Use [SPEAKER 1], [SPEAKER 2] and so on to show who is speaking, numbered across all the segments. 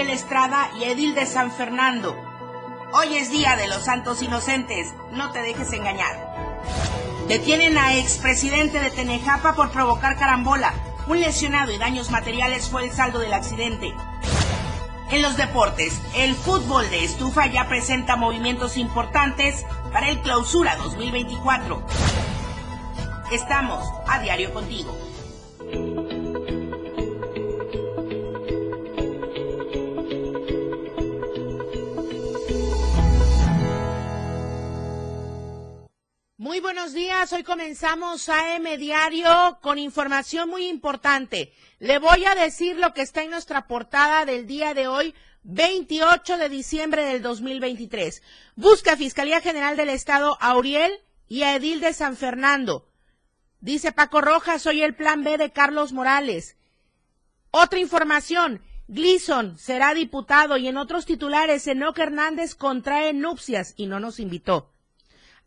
[SPEAKER 1] Estrada y Edil de San Fernando. Hoy es Día de los Santos Inocentes, no te dejes engañar. Detienen a expresidente de Tenejapa por provocar carambola. Un lesionado y daños materiales fue el saldo del accidente. En los deportes, el fútbol de estufa ya presenta movimientos importantes para el clausura 2024. Estamos a diario contigo. Muy buenos días, hoy comenzamos AM Diario con información muy importante. Le voy a decir lo que está en nuestra portada del día de hoy, 28 de diciembre del 2023. Busca Fiscalía General del Estado a Uriel y a Edil de San Fernando. Dice Paco Rojas, soy el plan B de Carlos Morales. Otra información, Gleason será diputado y en otros titulares, Enoque Hernández contrae nupcias y no nos invitó.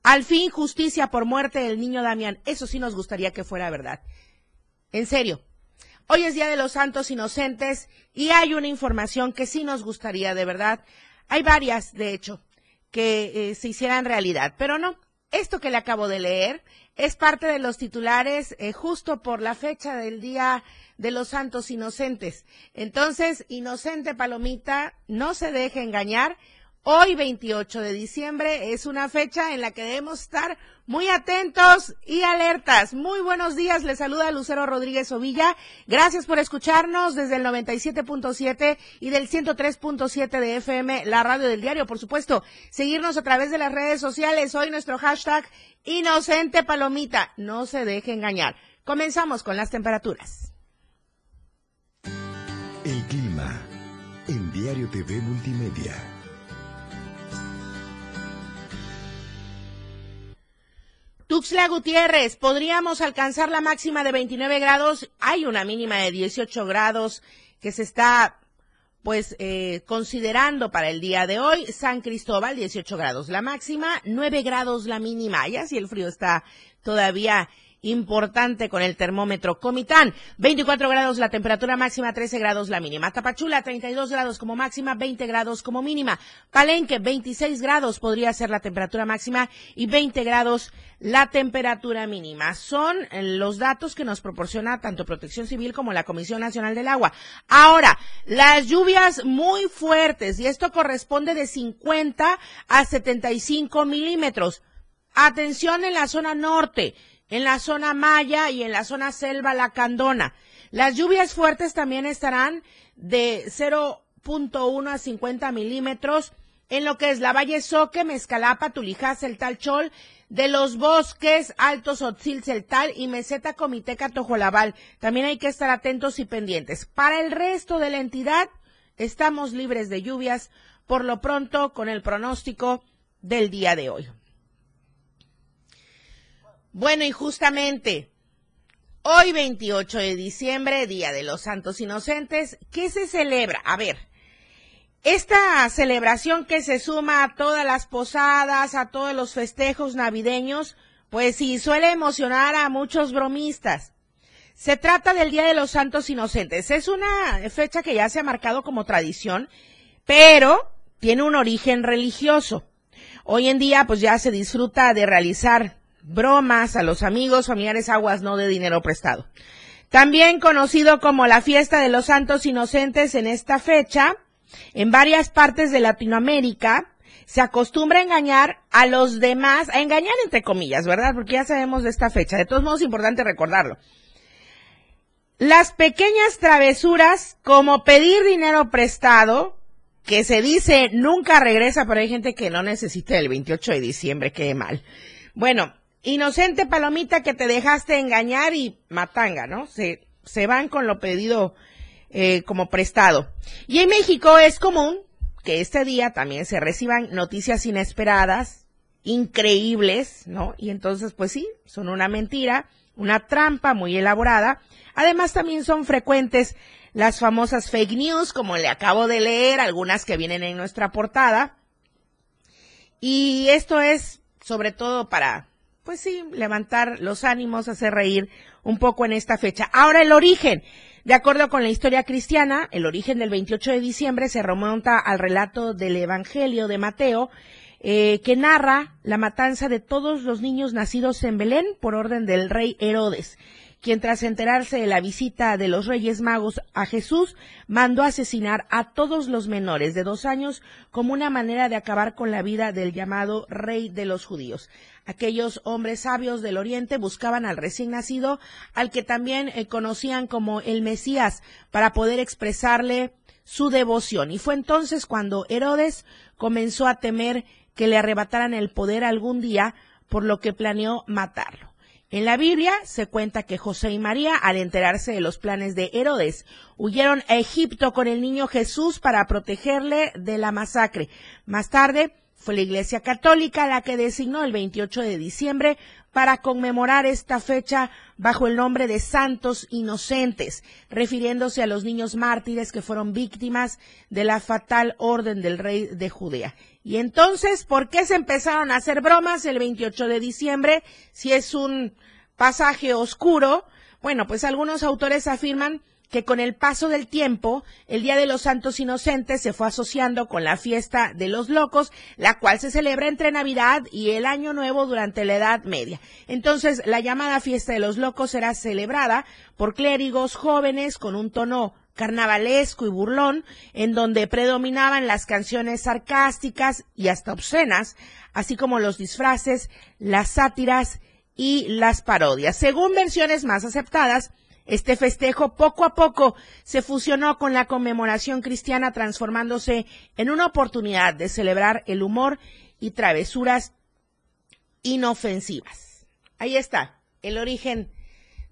[SPEAKER 1] Al fin, justicia por muerte del niño Damián. Eso sí nos gustaría que fuera verdad. En serio. Hoy es Día de los Santos Inocentes y hay una información que sí nos gustaría de verdad. Hay varias, de hecho, que eh, se hicieran realidad, pero no. Esto que le acabo de leer es parte de los titulares eh, justo por la fecha del Día de los Santos Inocentes. Entonces, inocente Palomita, no se deje engañar Hoy, 28 de diciembre, es una fecha en la que debemos estar muy atentos y alertas. Muy buenos días, les saluda Lucero Rodríguez Ovilla. Gracias por escucharnos desde el 97.7 y del 103.7 de FM, la radio del diario, por supuesto. Seguirnos a través de las redes sociales. Hoy nuestro hashtag Inocente Palomita. No se deje engañar. Comenzamos con las temperaturas.
[SPEAKER 2] El clima en Diario TV Multimedia.
[SPEAKER 1] Tuxtla Gutiérrez, podríamos alcanzar la máxima de 29 grados. Hay una mínima de 18 grados que se está pues eh, considerando para el día de hoy, San Cristóbal 18 grados la máxima, 9 grados la mínima, ya si el frío está todavía importante con el termómetro Comitán. 24 grados la temperatura máxima, 13 grados la mínima. Tapachula, 32 grados como máxima, 20 grados como mínima. Palenque, 26 grados podría ser la temperatura máxima y 20 grados la temperatura mínima. Son los datos que nos proporciona tanto Protección Civil como la Comisión Nacional del Agua. Ahora, las lluvias muy fuertes, y esto corresponde de 50 a 75 milímetros. Atención en la zona norte en la zona Maya y en la zona Selva Lacandona. Las lluvias fuertes también estarán de 0.1 a 50 milímetros en lo que es la Valle Soque, Mezcalapa, Tulijás, el Talchol, de los bosques Altos Otzil, Celtal y Meseta Comiteca Tojolabal. También hay que estar atentos y pendientes. Para el resto de la entidad, estamos libres de lluvias, por lo pronto con el pronóstico del día de hoy. Bueno, y justamente hoy 28 de diciembre, Día de los Santos Inocentes, ¿qué se celebra? A ver, esta celebración que se suma a todas las posadas, a todos los festejos navideños, pues sí, suele emocionar a muchos bromistas. Se trata del Día de los Santos Inocentes. Es una fecha que ya se ha marcado como tradición, pero tiene un origen religioso. Hoy en día, pues ya se disfruta de realizar bromas a los amigos, familiares, aguas no de dinero prestado. También conocido como la fiesta de los santos inocentes en esta fecha, en varias partes de Latinoamérica, se acostumbra a engañar a los demás, a engañar entre comillas, ¿verdad? Porque ya sabemos de esta fecha. De todos modos, es importante recordarlo. Las pequeñas travesuras, como pedir dinero prestado, que se dice nunca regresa, pero hay gente que no necesita el 28 de diciembre, qué mal. Bueno, Inocente palomita que te dejaste engañar y matanga, ¿no? Se, van con lo pedido eh, como prestado. Y en México es común que este día también se reciban noticias inesperadas, increíbles, ¿no? Y entonces, pues sí, son una mentira, una trampa muy elaborada. Además, también son frecuentes las famosas fake news, como le acabo de leer, algunas que vienen en nuestra portada. Y esto es sobre todo para pues sí, levantar los ánimos, hacer reír un poco en esta fecha. Ahora el origen. De acuerdo con la historia cristiana, el origen del 28 de diciembre se remonta al relato del Evangelio de Mateo, eh, que narra la matanza de todos los niños nacidos en Belén por orden del rey Herodes quien tras enterarse de la visita de los Reyes Magos a Jesús, mandó asesinar a todos los menores de dos años como una manera de acabar con la vida del llamado Rey de los Judíos. Aquellos hombres sabios del Oriente buscaban al recién nacido, al que también eh, conocían como el Mesías, para poder expresarle su devoción. Y fue entonces cuando Herodes comenzó a temer que le arrebataran el poder algún día, por lo que planeó matarlo. En la Biblia se cuenta que José y María, al enterarse de los planes de Herodes, huyeron a Egipto con el niño Jesús para protegerle de la masacre. Más tarde, fue la Iglesia Católica la que designó el 28 de diciembre para conmemorar esta fecha bajo el nombre de Santos Inocentes, refiriéndose a los niños mártires que fueron víctimas de la fatal orden del rey de Judea. Y entonces, ¿por qué se empezaron a hacer bromas el 28 de diciembre si es un pasaje oscuro? Bueno, pues algunos autores afirman que con el paso del tiempo, el Día de los Santos Inocentes se fue asociando con la fiesta de los locos, la cual se celebra entre Navidad y el Año Nuevo durante la Edad Media. Entonces, la llamada fiesta de los locos será celebrada por clérigos jóvenes con un tono carnavalesco y burlón, en donde predominaban las canciones sarcásticas y hasta obscenas, así como los disfraces, las sátiras y las parodias. Según versiones más aceptadas, este festejo poco a poco se fusionó con la conmemoración cristiana transformándose en una oportunidad de celebrar el humor y travesuras inofensivas. Ahí está el origen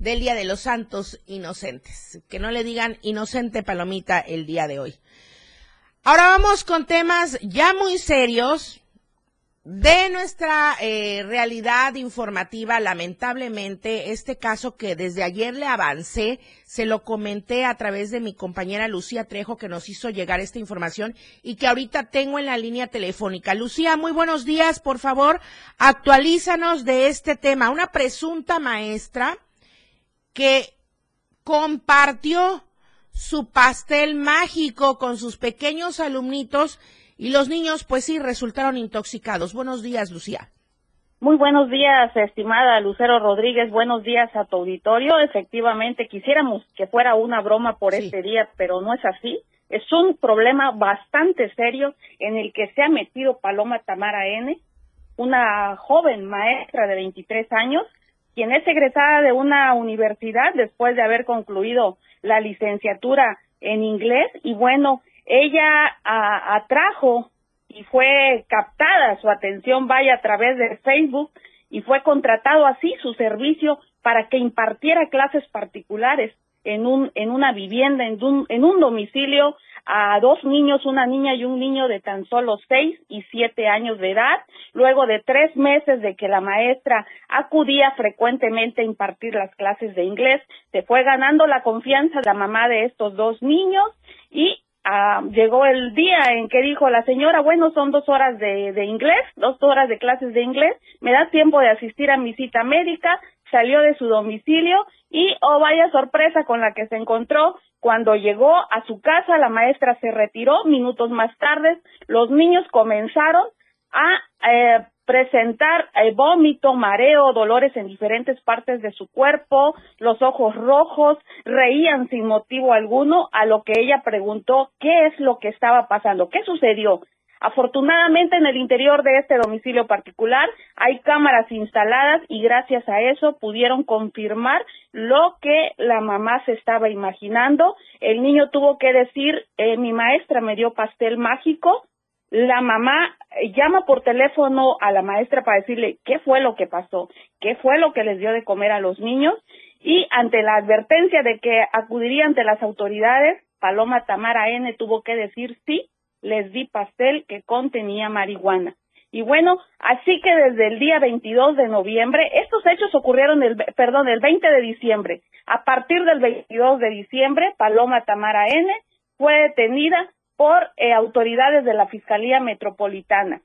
[SPEAKER 1] del Día de los Santos Inocentes. Que no le digan inocente palomita el día de hoy. Ahora vamos con temas ya muy serios, de nuestra eh, realidad informativa, lamentablemente, este caso que desde ayer le avancé, se lo comenté a través de mi compañera Lucía Trejo que nos hizo llegar esta información y que ahorita tengo en la línea telefónica. Lucía, muy buenos días, por favor, actualízanos de este tema. Una presunta maestra que compartió su pastel mágico con sus pequeños alumnitos y los niños, pues sí, resultaron intoxicados. Buenos días, Lucía.
[SPEAKER 3] Muy buenos días, estimada Lucero Rodríguez. Buenos días a tu auditorio. Efectivamente, quisiéramos que fuera una broma por este día, pero no es así. Es un problema bastante serio en el que se ha metido Paloma Tamara N., una joven maestra de 23 años, quien es egresada de una universidad después de haber concluido la licenciatura en inglés. Y bueno, ella atrajo y fue captada su atención, vaya a través de Facebook, y fue contratado así su servicio para que impartiera clases particulares en un en una vivienda, en un, en un domicilio a dos niños, una niña y un niño de tan solo seis y siete años de edad. Luego de tres meses de que la maestra acudía frecuentemente a impartir las clases de inglés, se fue ganando la confianza de la mamá de estos dos niños y Ah, llegó el día en que dijo la señora, bueno, son dos horas de, de inglés, dos horas de clases de inglés, me da tiempo de asistir a mi cita médica, salió de su domicilio y, oh vaya sorpresa con la que se encontró, cuando llegó a su casa, la maestra se retiró, minutos más tarde, los niños comenzaron a eh, presentar eh, vómito, mareo, dolores en diferentes partes de su cuerpo, los ojos rojos, reían sin motivo alguno, a lo que ella preguntó qué es lo que estaba pasando, qué sucedió. Afortunadamente en el interior de este domicilio particular hay cámaras instaladas y gracias a eso pudieron confirmar lo que la mamá se estaba imaginando. El niño tuvo que decir, eh, mi maestra me dio pastel mágico, la mamá llama por teléfono a la maestra para decirle qué fue lo que pasó, qué fue lo que les dio de comer a los niños y ante la advertencia de que acudiría ante las autoridades, Paloma Tamara N tuvo que decir sí, les di pastel que contenía marihuana. Y bueno, así que desde el día 22 de noviembre, estos hechos ocurrieron el, perdón, el 20 de diciembre. A partir del 22 de diciembre, Paloma Tamara N fue detenida por eh, autoridades de la Fiscalía Metropolitana.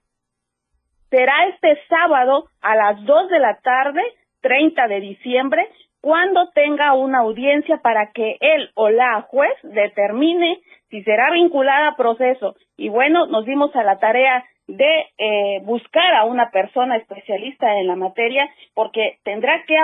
[SPEAKER 3] será este sábado a las 2 de la tarde, 30 de diciembre, cuando tenga una audiencia para que él o la juez determine si será vinculada a proceso. Y bueno, nos dimos a la tarea de eh, buscar a una persona especialista en la materia porque tendrá que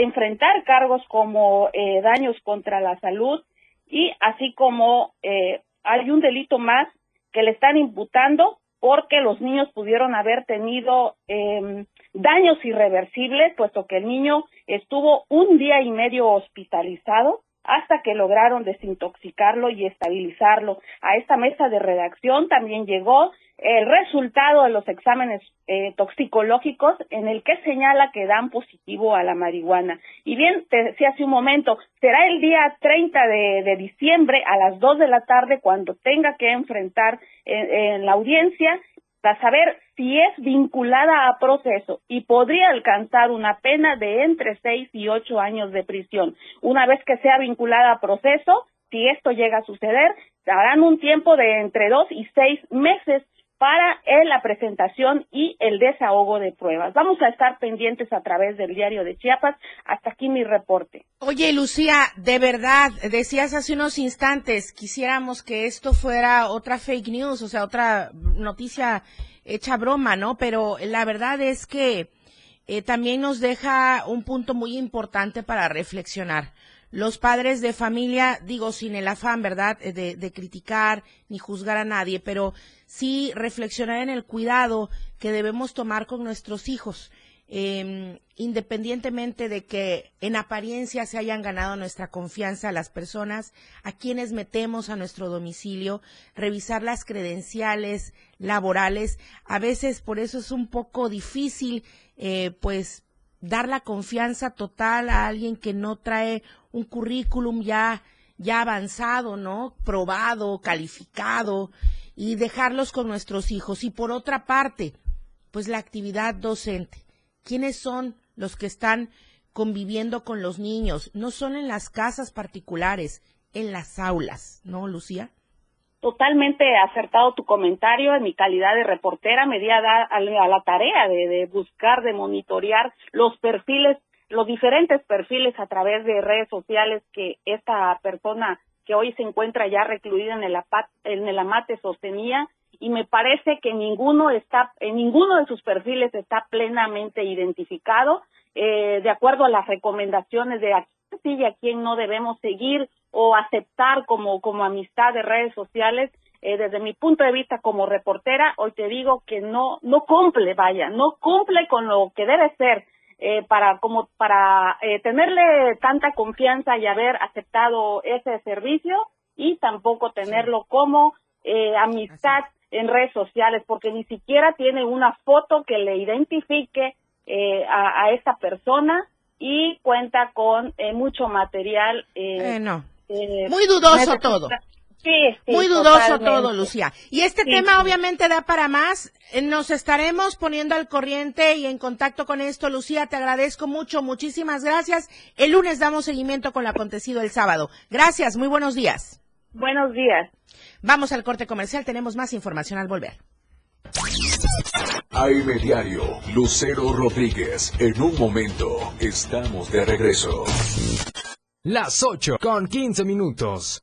[SPEAKER 3] enfrentar, cargos como eh, daños contra la salud y así como eh, hay un delito más que le están imputando porque los niños pudieron haber tenido eh, daños irreversibles, puesto que el niño estuvo un día y medio hospitalizado hasta que lograron desintoxicarlo y estabilizarlo. A esta mesa de redacción también llegó el resultado de los exámenes eh, toxicológicos en el que señala que dan positivo a la marihuana. Y bien, te decía hace un momento, será el día 30 de, diciembre a las 2 de la tarde cuando tenga que enfrentar en, en la audiencia para saber si es vinculada a proceso y podría alcanzar una pena de entre seis y ocho años de prisión. Una vez que sea vinculada a proceso, si esto llega a suceder, darán un tiempo de entre dos y seis meses para la presentación y el desahogo de pruebas. Vamos a estar pendientes a través del diario de Chiapas. Hasta aquí mi reporte.
[SPEAKER 1] Oye, Lucía, de verdad, decías hace unos instantes, quisiéramos que esto fuera otra fake news, o sea, otra noticia hecha broma, ¿no? Pero la verdad es que eh, también nos deja un punto muy importante para reflexionar los padres de familia, digo, sin el afán, ¿verdad?, eh, de, de, criticar ni juzgar a nadie, pero sí reflexionar en el cuidado que debemos tomar con nuestros hijos, eh, independientemente de que en apariencia se hayan ganado nuestra confianza las personas a quienes metemos a nuestro domicilio, revisar las credenciales laborales. A veces por eso es un poco difícil, eh, pues, dar la confianza total a alguien que no trae un currículum ya, ya avanzado, ¿no? Probado, calificado y dejarlos con nuestros hijos. Y por otra parte, pues la actividad docente. ¿Quiénes son los que están conviviendo con los niños? No son en las casas particulares, en las aulas, ¿no, Lucía?
[SPEAKER 3] Totalmente acertado tu comentario. En mi calidad de reportera me di a, dar a la tarea de, de buscar, de monitorear los perfiles los diferentes perfiles a través de redes sociales que esta persona que hoy se encuentra ya recluida en el, en el AMATE sostenía y me parece que ninguno está, en ninguno de sus perfiles está plenamente identificado eh, de acuerdo a las recomendaciones de a quién sí y a quién no debemos seguir o aceptar como, como amistad de redes sociales. Eh, desde mi punto de vista como reportera, hoy te digo que no, no cumple, vaya, no cumple con lo que debe ser eh, para como para eh, tenerle tanta confianza y haber aceptado ese servicio y tampoco tenerlo como eh, amistad en redes sociales porque ni siquiera tiene una foto que le identifique eh, a, a, esta persona y cuenta con eh, mucho material.
[SPEAKER 1] Eh, no. Muy dudoso todo.
[SPEAKER 3] Sí, sí,
[SPEAKER 1] Muy dudoso totalmente. todo, Lucía. Y este sí, tema sí. obviamente da para más. Eh, nos estaremos poniendo al corriente y en contacto con esto, Lucía. Te agradezco mucho, muchísimas gracias. El lunes damos seguimiento con lo acontecido el sábado. Gracias, muy buenos días.
[SPEAKER 3] Buenos días.
[SPEAKER 1] Vamos al corte comercial, tenemos más información al volver.
[SPEAKER 2] AM Diario, Lucero Rodríguez. En un momento, estamos de regreso.
[SPEAKER 4] Las 8 con 15 minutos.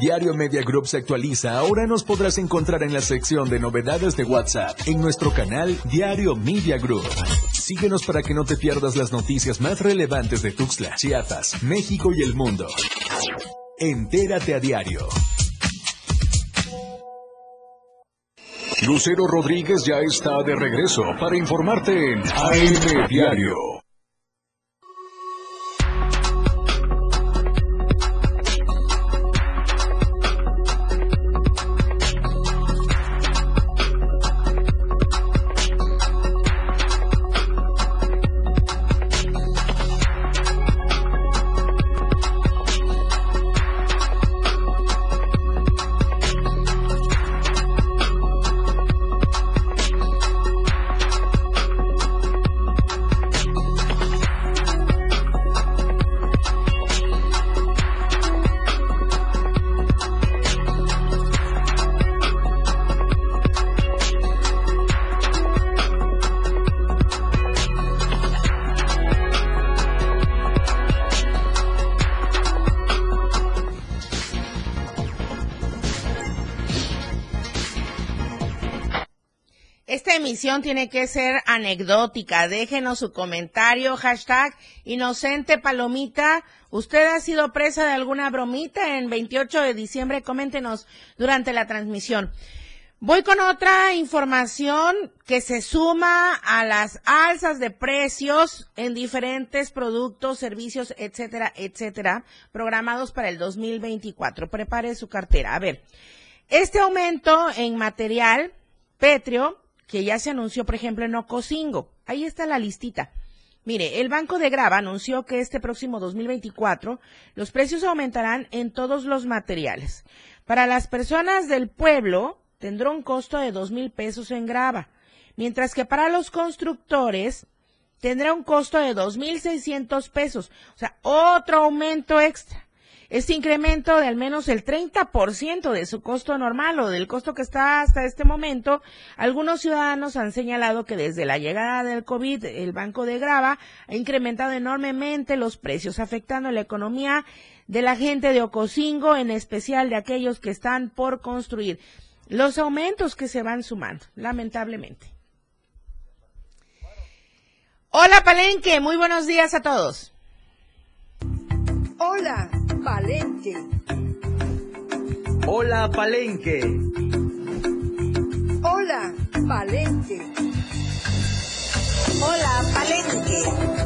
[SPEAKER 2] Diario Media Group se actualiza. Ahora nos podrás encontrar en la sección de novedades de WhatsApp en nuestro canal Diario Media Group. Síguenos para que no te pierdas las noticias más relevantes de Tuxtla, Chiapas, México y el mundo. Entérate a diario. Lucero Rodríguez ya está de regreso para informarte en AM Diario.
[SPEAKER 1] Tiene que ser anecdótica. Déjenos su comentario, hashtag inocente palomita. ¿Usted ha sido presa de alguna bromita en 28 de diciembre? Coméntenos durante la transmisión. Voy con otra información que se suma a las alzas de precios en diferentes productos, servicios, etcétera, etcétera, programados para el 2024. Prepare su cartera. A ver, este aumento en material petrio que ya se anunció, por ejemplo, en Ocosingo. Ahí está la listita. Mire, el Banco de Grava anunció que este próximo 2024 los precios aumentarán en todos los materiales. Para las personas del pueblo tendrá un costo de dos mil pesos en grava, mientras que para los constructores tendrá un costo de dos mil seiscientos pesos. O sea, otro aumento extra. Este incremento de al menos el 30% de su costo normal o del costo que está hasta este momento, algunos ciudadanos han señalado que desde la llegada del COVID, el Banco de Grava ha incrementado enormemente los precios, afectando la economía de la gente de Ocosingo, en especial de aquellos que están por construir. Los aumentos que se van sumando, lamentablemente. Hola Palenque, muy buenos días a todos.
[SPEAKER 5] Hola, Palenque.
[SPEAKER 6] Hola, Palenque.
[SPEAKER 5] Hola, Palenque.
[SPEAKER 7] Hola, Palenque.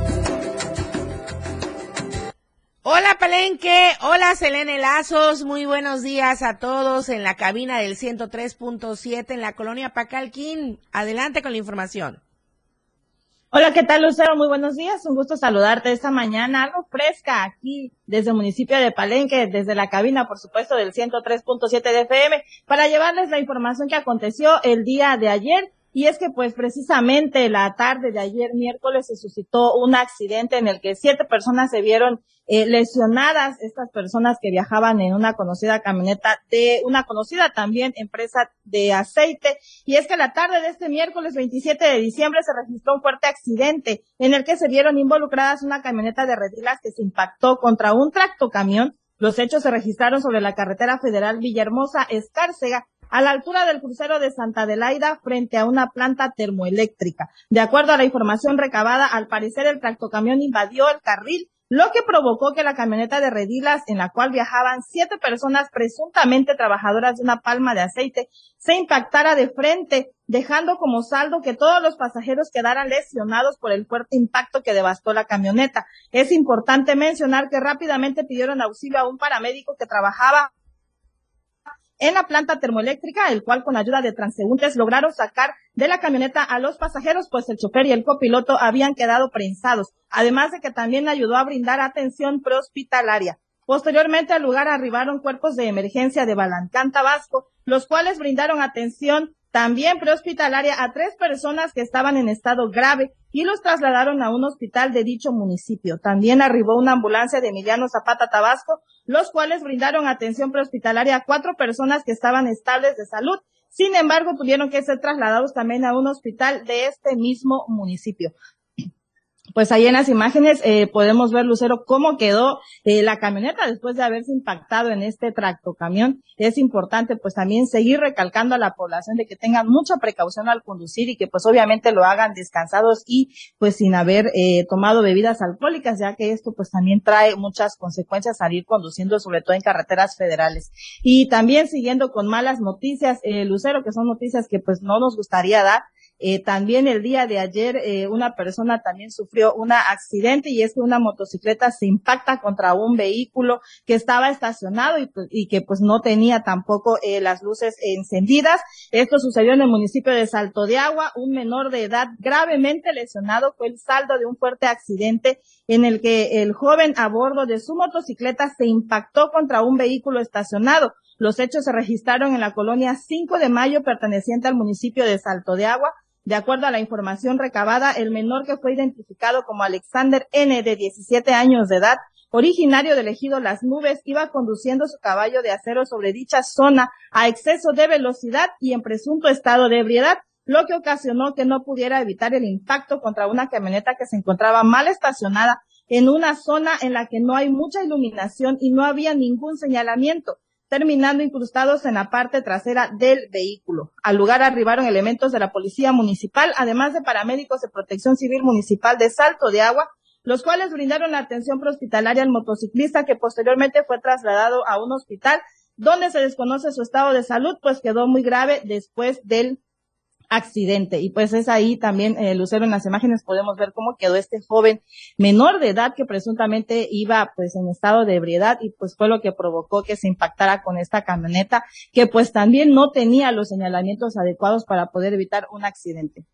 [SPEAKER 1] Hola Palenque, hola Selene Lazos, muy buenos días a todos en la cabina del 103.7 en la colonia Pacalquín. Adelante con la información.
[SPEAKER 8] Hola, ¿qué tal, Lucero? Muy buenos días. Un gusto saludarte esta mañana, algo fresca aquí desde el municipio de Palenque, desde la cabina, por supuesto, del 103.7 de FM, para llevarles la información que aconteció el día de ayer y es que pues precisamente la tarde de ayer miércoles se suscitó un accidente en el que siete personas se vieron eh, lesionadas, estas personas que viajaban en una conocida camioneta de una conocida también empresa de aceite. Y es que la tarde de este miércoles 27 de diciembre se registró un fuerte accidente en el que se vieron involucradas una camioneta de redilas que se impactó contra un tractocamión. Los hechos se registraron sobre la carretera federal Villahermosa Escárcega a la altura del crucero de Santa Adelaida frente a una planta termoeléctrica. De acuerdo a la información recabada, al parecer el tractocamión invadió el carril lo que provocó que la camioneta de redilas en la cual viajaban siete personas presuntamente trabajadoras de una palma de aceite se impactara de frente, dejando como saldo que todos los pasajeros quedaran lesionados por el fuerte impacto que devastó la camioneta. Es importante mencionar que rápidamente pidieron auxilio a un paramédico que trabajaba en la planta termoeléctrica, el cual con ayuda de transeúntes lograron sacar de la camioneta a los pasajeros, pues el chofer y el copiloto habían quedado prensados, además de que también ayudó a brindar atención prehospitalaria. Posteriormente al lugar arribaron cuerpos de emergencia de Balancán, Tabasco, los cuales brindaron atención también prehospitalaria a tres personas que estaban en estado grave y los trasladaron a un hospital de dicho municipio. También arribó una ambulancia de Emiliano Zapata, Tabasco, los cuales brindaron atención prehospitalaria a cuatro personas que estaban estables de salud. Sin embargo, tuvieron que ser trasladados también a un hospital de este mismo municipio pues ahí en las imágenes eh, podemos ver, Lucero, cómo quedó eh, la camioneta después de haberse impactado en este tractocamión. Es importante pues también seguir recalcando a la población de que tengan mucha precaución al conducir y que pues obviamente lo hagan descansados y pues sin haber eh, tomado bebidas alcohólicas, ya que esto pues también trae muchas consecuencias al ir conduciendo, sobre todo en carreteras federales. Y también siguiendo con malas noticias, Lucero, que son noticias que pues no nos gustaría dar, eh, también el día de ayer eh, una persona también sufrió un accidente y es que una motocicleta se impacta contra un vehículo que estaba estacionado y, pues, que pues no tenía tampoco eh, las luces encendidas. Esto sucedió en el municipio de Salto de Agua. Un menor de edad gravemente lesionado fue el saldo de un fuerte accidente en el que el joven a bordo de su motocicleta se impactó contra un vehículo estacionado. Los hechos se registraron en la colonia 5 de Mayo perteneciente al municipio de Salto de Agua. De acuerdo a la información recabada, el menor que fue identificado como Alexander N. de 17 años de edad, originario del ejido Las Nubes, iba conduciendo su caballo de acero sobre dicha zona a exceso de velocidad y en presunto estado de ebriedad, lo que ocasionó que no pudiera evitar el impacto contra una camioneta que se encontraba mal estacionada en una zona en la que no hay mucha iluminación y no había ningún señalamiento terminando incrustados en la parte trasera del vehículo. Al lugar arribaron elementos de la Policía Municipal, además de paramédicos de Protección Civil Municipal de Salto de Agua, los cuales brindaron atención prehospitalaria al motociclista que posteriormente fue trasladado a un hospital donde se desconoce su estado de salud, pues quedó muy grave después del accidente. Y pues es ahí también, eh, Lucero, en las imágenes podemos ver cómo quedó este joven menor de edad que presuntamente iba pues en estado de ebriedad y pues fue lo que provocó que se impactara con esta camioneta que pues también no tenía los señalamientos adecuados para poder evitar un accidente.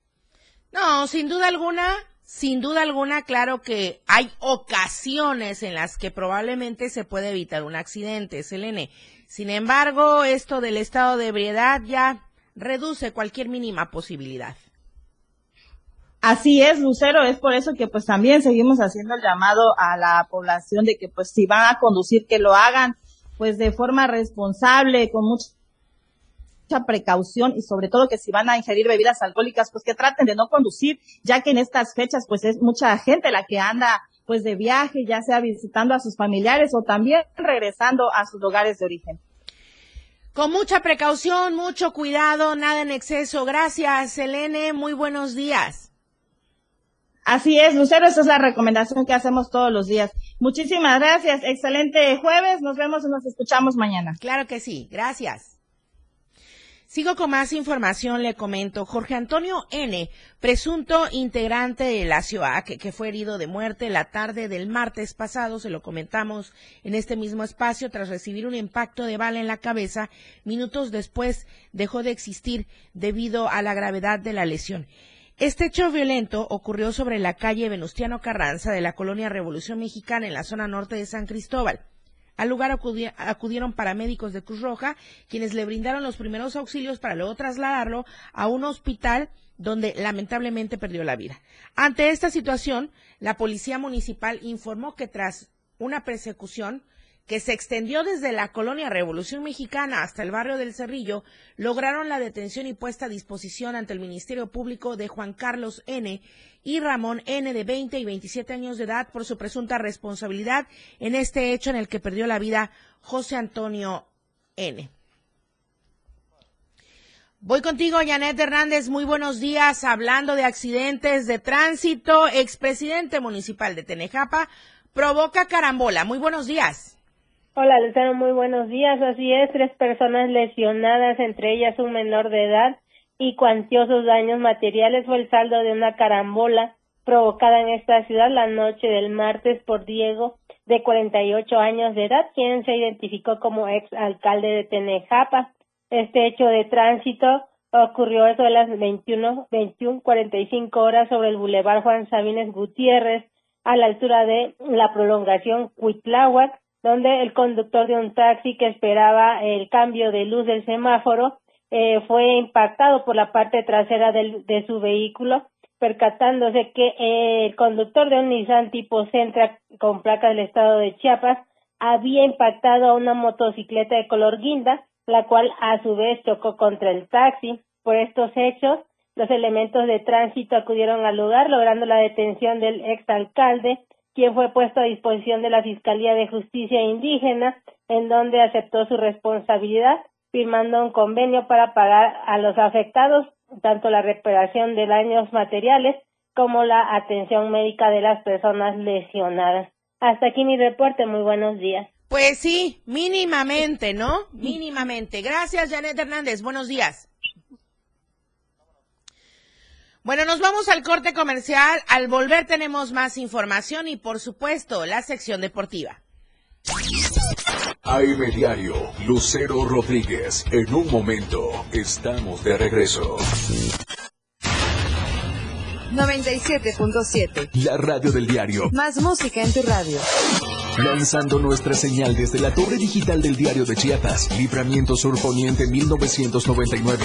[SPEAKER 1] No, sin duda alguna, sin duda alguna, claro que hay ocasiones en las que probablemente se puede evitar un accidente, Selene. Sin embargo, esto del estado de ebriedad ya reduce cualquier mínima posibilidad.
[SPEAKER 8] Así es, Lucero, es por eso que pues también seguimos haciendo el llamado a la población de que pues si van a conducir que lo hagan pues de forma responsable, con mucha precaución y sobre todo que si van a ingerir bebidas alcohólicas pues que traten de no conducir, ya que en estas fechas pues es mucha gente la que anda pues de viaje, ya sea visitando a sus familiares o también regresando a sus lugares de origen.
[SPEAKER 1] Con mucha precaución, mucho cuidado, nada en exceso. Gracias, Selene. Muy buenos días.
[SPEAKER 8] Así es, Lucero, esa es la recomendación que hacemos todos los días. Muchísimas gracias. Excelente jueves. Nos vemos y nos escuchamos mañana.
[SPEAKER 1] Claro que sí. Gracias. Sigo con más información, le comento. Jorge Antonio N., presunto integrante de la ciudad que, fue herido de muerte la tarde del martes pasado, se lo comentamos en este mismo espacio, tras recibir un impacto de bala en la cabeza, minutos después dejó de existir debido a la gravedad de la lesión. Este hecho violento ocurrió sobre la calle Venustiano Carranza de la colonia Revolución Mexicana en la zona norte de San Cristóbal. Al lugar acudieron paramédicos de Cruz Roja, quienes le brindaron los primeros auxilios para luego trasladarlo a un hospital donde lamentablemente perdió la vida. Ante esta situación, la Policía Municipal informó que tras una persecución, que se extendió desde la colonia Revolución Mexicana hasta el barrio del Cerrillo, lograron la detención y puesta a disposición ante el Ministerio Público de Juan Carlos N. y Ramón N. de 20 y 27 años de edad por su presunta responsabilidad en este hecho en el que perdió la vida José Antonio N. Voy contigo, Janet Hernández. Muy buenos días. Hablando de accidentes de tránsito, expresidente municipal de Tenejapa provoca carambola. Muy buenos días.
[SPEAKER 6] Hola, Luzano, muy buenos días. Así es, tres personas lesionadas, entre ellas un menor de edad, y cuantiosos daños materiales fue el saldo de una carambola provocada en esta ciudad la noche del martes por Diego, de 48 años de edad, quien se identificó como ex alcalde de Tenejapa. Este hecho de tránsito ocurrió eso de las 21, 21, 45 horas sobre el bulevar Juan Sabines Gutiérrez, a la altura de la prolongación Cuitláhuac, donde el conductor de un taxi que esperaba el cambio de luz del semáforo eh, fue impactado por la parte trasera del, de su vehículo, percatándose que eh, el conductor de un Nissan tipo Sentra con placa del estado de Chiapas había impactado a una motocicleta de color guinda, la cual a su vez chocó contra el taxi. Por estos hechos, los elementos de tránsito acudieron al lugar, logrando la detención del exalcalde, quien fue puesto a disposición de la Fiscalía de Justicia Indígena, en donde aceptó su responsabilidad, firmando un convenio para pagar a los afectados tanto la reparación de daños materiales como la atención médica de las personas lesionadas. Hasta aquí mi reporte. Muy buenos días.
[SPEAKER 1] Pues sí, mínimamente, ¿no? Mínimamente. Gracias, Janet Hernández. Buenos días. Bueno, nos vamos al corte comercial. Al volver tenemos más información y, por supuesto, la sección deportiva.
[SPEAKER 2] AM Diario, Lucero Rodríguez. En un momento, estamos de regreso.
[SPEAKER 5] 97.7.
[SPEAKER 2] La radio del diario.
[SPEAKER 5] Más música en tu radio.
[SPEAKER 2] Lanzando nuestra señal desde la torre digital del diario de Chiapas, Libramiento Sur Poniente 1999.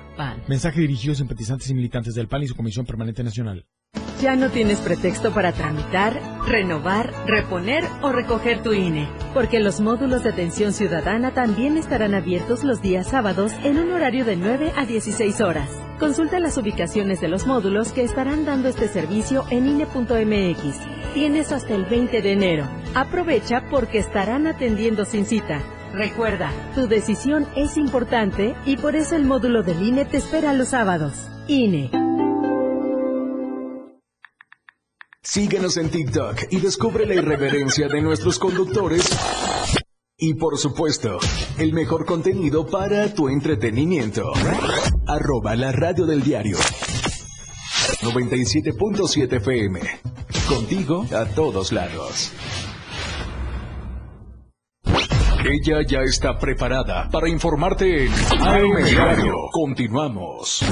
[SPEAKER 7] PAN. Mensaje dirigido a simpatizantes y militantes del PAN y su Comisión Permanente Nacional.
[SPEAKER 9] Ya no tienes pretexto para tramitar, renovar, reponer o recoger tu INE, porque los módulos de atención ciudadana también estarán abiertos los días sábados en un horario de 9 a 16 horas. Consulta las ubicaciones de los módulos que estarán dando este servicio en INE.mx. Tienes hasta el 20 de enero. Aprovecha porque estarán atendiendo sin cita. Recuerda, tu decisión es importante y por eso el módulo del INE te espera los sábados. INE.
[SPEAKER 2] Síguenos en TikTok y descubre la irreverencia de nuestros conductores. Y por supuesto, el mejor contenido para tu entretenimiento. Arroba la radio del diario. 97.7 FM. Contigo a todos lados. Ella ya está preparada para informarte en AM Diario. Continuamos.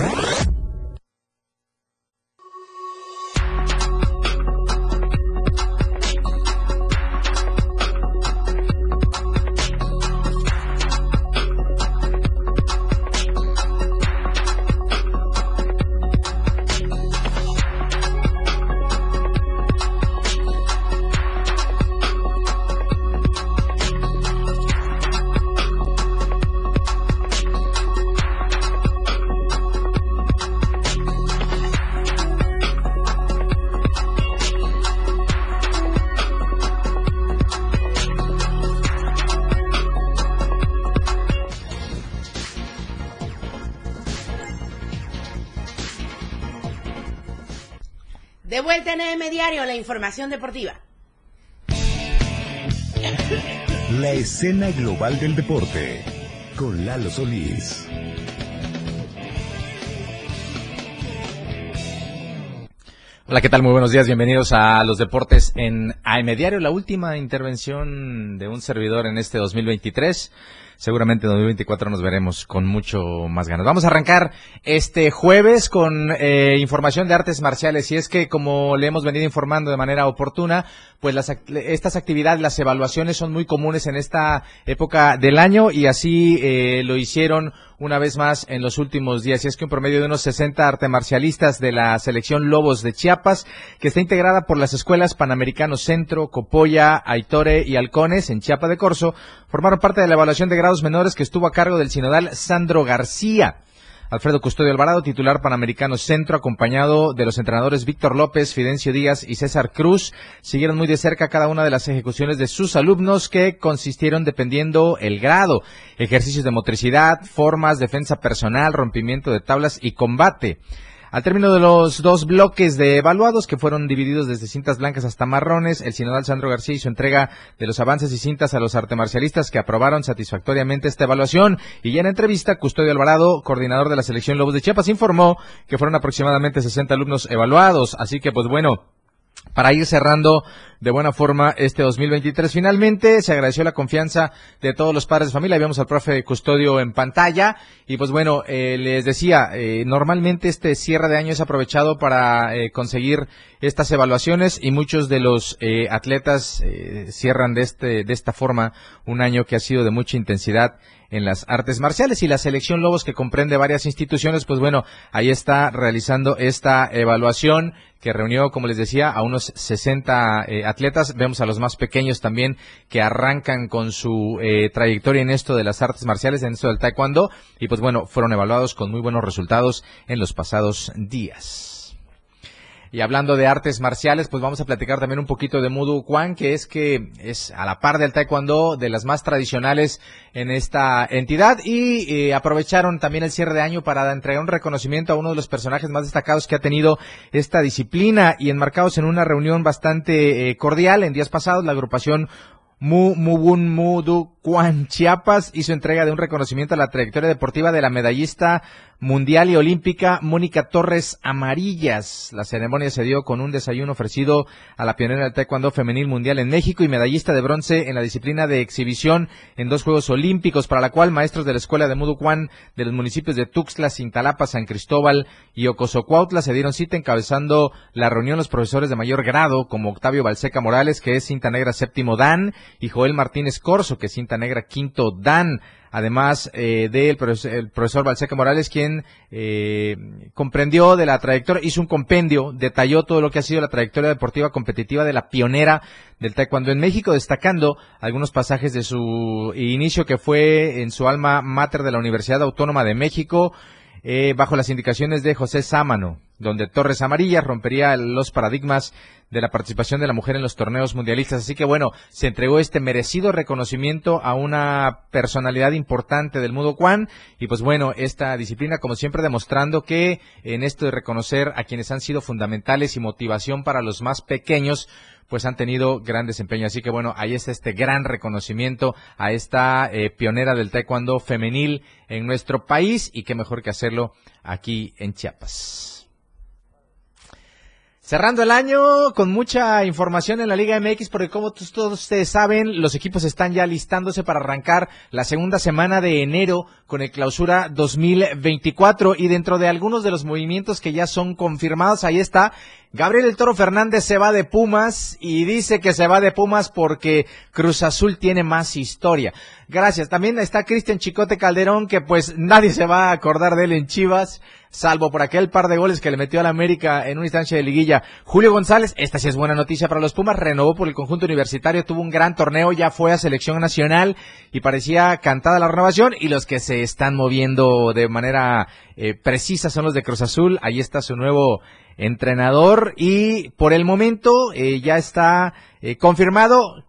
[SPEAKER 1] Diario, la información deportiva.
[SPEAKER 10] La escena global del deporte con Lalo Solís.
[SPEAKER 11] Hola, ¿qué tal? Muy buenos días. Bienvenidos a los deportes en AM Diario, la última intervención de un servidor en este 2023. Seguramente en 2024 nos veremos con mucho más ganas. Vamos a arrancar este jueves con eh, información de artes marciales y es que como le hemos venido informando de manera oportuna, pues las, estas actividades, las evaluaciones son muy comunes en esta época del año y así eh, lo hicieron una vez más en los últimos días. Y es que un promedio de unos 60 arte marcialistas de la selección Lobos de Chiapas, que está integrada por las escuelas Panamericanos Centro, Copolla, Aitore y Halcones en Chiapa de Corzo, formaron parte de la evaluación de menores que estuvo a cargo del sinodal Sandro García. Alfredo Custodio Alvarado, titular Panamericano Centro, acompañado de los entrenadores Víctor López, Fidencio Díaz y César Cruz, siguieron muy de cerca cada una de las ejecuciones de sus alumnos que consistieron dependiendo el grado, ejercicios de motricidad, formas, defensa personal, rompimiento de tablas y combate. Al término de los dos bloques de evaluados que fueron divididos desde cintas blancas hasta marrones, el sinodal Sandro García hizo entrega de los avances y cintas a los artemarcialistas que aprobaron satisfactoriamente esta evaluación. Y ya en entrevista Custodio Alvarado, coordinador de la selección Lobos de Chiapas, informó que fueron aproximadamente 60 alumnos evaluados, así que pues bueno, para ir cerrando de buena forma este 2023. Finalmente, se agradeció la confianza de todos los padres de familia. Vemos al profe Custodio en pantalla. Y pues bueno, eh, les decía, eh, normalmente este cierre de año es aprovechado para eh, conseguir estas evaluaciones y muchos de los atletas cierran de, este, de esta forma un año que ha sido de mucha intensidad en las artes marciales y la selección Lobos que comprende varias instituciones, pues bueno, ahí está realizando esta evaluación que reunió, como les decía, a unos 60 eh, atletas. Vemos a los más pequeños también que arrancan con su eh, trayectoria en esto de las artes marciales, en esto del taekwondo, y pues bueno, fueron evaluados con muy buenos resultados en los pasados días. Y hablando de artes marciales, pues vamos a platicar también un poquito de Mudu Kwan, que es que es a la par del Taekwondo de las más tradicionales en esta entidad. Y eh, aprovecharon también el cierre de año para entregar un reconocimiento a uno de los personajes más destacados que ha tenido esta disciplina y enmarcados en una reunión bastante eh, cordial en días pasados, la agrupación Mu Mubun Mudu Juan Chiapas hizo entrega de un reconocimiento a la trayectoria deportiva de la medallista mundial y olímpica Mónica Torres Amarillas. La ceremonia se dio con un desayuno ofrecido a la pionera del taekwondo femenil mundial en México y medallista de bronce en la disciplina de exhibición en dos Juegos Olímpicos, para la cual maestros de la Escuela de Muducuán de los municipios de Tuxtla, Cintalapa, San Cristóbal y Ocosocuautla se dieron cita encabezando la reunión los profesores de mayor grado como Octavio Balseca Morales, que es cinta negra séptimo Dan, y Joel Martínez Corso, que es cinta negra quinto Dan además eh, del profesor, profesor Balseca Morales, quien eh, comprendió de la trayectoria, hizo un compendio, detalló todo lo que ha sido la trayectoria deportiva competitiva de la pionera del taekwondo en México, destacando algunos pasajes de su inicio que fue en su alma mater de la Universidad Autónoma de México, eh, bajo las indicaciones de José Sámano, donde Torres Amarillas rompería los paradigmas de la participación de la mujer en los torneos mundialistas. Así que bueno, se entregó este merecido reconocimiento a una personalidad importante del Mudo Kwan y pues bueno, esta disciplina como siempre demostrando que en esto de reconocer a quienes han sido fundamentales y motivación para los más pequeños, pues han tenido gran desempeño. Así que bueno, ahí está este gran reconocimiento a esta eh, pionera del taekwondo femenil en nuestro país y qué mejor que hacerlo aquí en Chiapas. Cerrando el año con mucha información en la Liga MX, porque como todos ustedes saben, los equipos están ya listándose para arrancar la segunda semana de enero con el clausura 2024 y dentro de algunos de los movimientos que ya son confirmados, ahí está Gabriel el Toro Fernández se va de Pumas y dice que se va de Pumas porque Cruz Azul tiene más historia. Gracias. También está Cristian Chicote Calderón que pues nadie se va a acordar de él en Chivas, salvo por aquel par de goles que le metió a la América en una instancia de liguilla. Julio González, esta sí es buena noticia para los Pumas, renovó por el conjunto universitario, tuvo un gran torneo, ya fue a selección nacional y parecía cantada la renovación y los que se están moviendo de manera eh, precisa son los de Cruz Azul. Ahí está su nuevo entrenador y por el momento eh, ya está eh, confirmado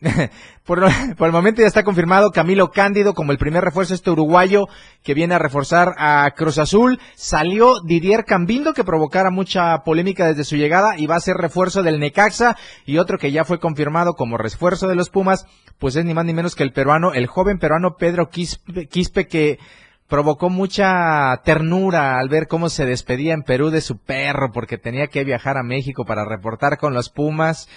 [SPEAKER 11] por, el momento ya está confirmado Camilo Cándido como el primer refuerzo este uruguayo que viene a reforzar a Cruz Azul. Salió Didier Cambindo que provocara mucha polémica desde su llegada y va a ser refuerzo del Necaxa y otro que ya fue confirmado como refuerzo de los Pumas, pues es ni más ni menos que el peruano, el joven peruano Pedro Quispe que provocó mucha ternura al ver cómo se despedía en Perú de su perro porque tenía que viajar a México para reportar con los Pumas.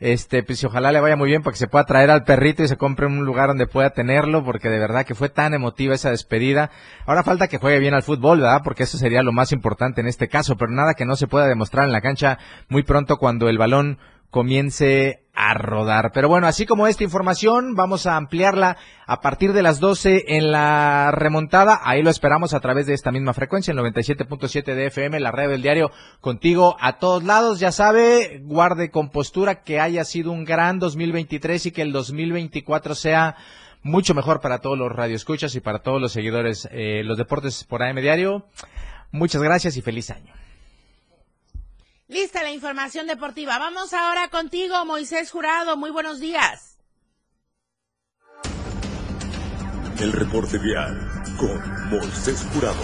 [SPEAKER 11] Este, pues ojalá le vaya muy bien para que se pueda traer al perrito y se compre un lugar donde pueda tenerlo, porque de verdad que fue tan emotiva esa despedida. Ahora falta que juegue bien al fútbol, ¿verdad? Porque eso sería lo más importante en este caso, pero nada que no se pueda demostrar en la cancha muy pronto cuando el balón comience a rodar. Pero bueno, así como esta información, vamos a ampliarla a partir de las 12 en la remontada. Ahí lo esperamos a través de esta misma frecuencia, el 97.7 de FM, la red del diario, contigo a todos lados. Ya sabe, guarde compostura, que haya sido un gran 2023 y que el 2024 sea mucho mejor para todos los radioescuchas y para todos los seguidores. Eh, los deportes por AM Diario. Muchas gracias y feliz año.
[SPEAKER 1] Lista la información deportiva. Vamos ahora contigo, Moisés Jurado. Muy buenos días.
[SPEAKER 12] El reporte vial con Moisés Jurado.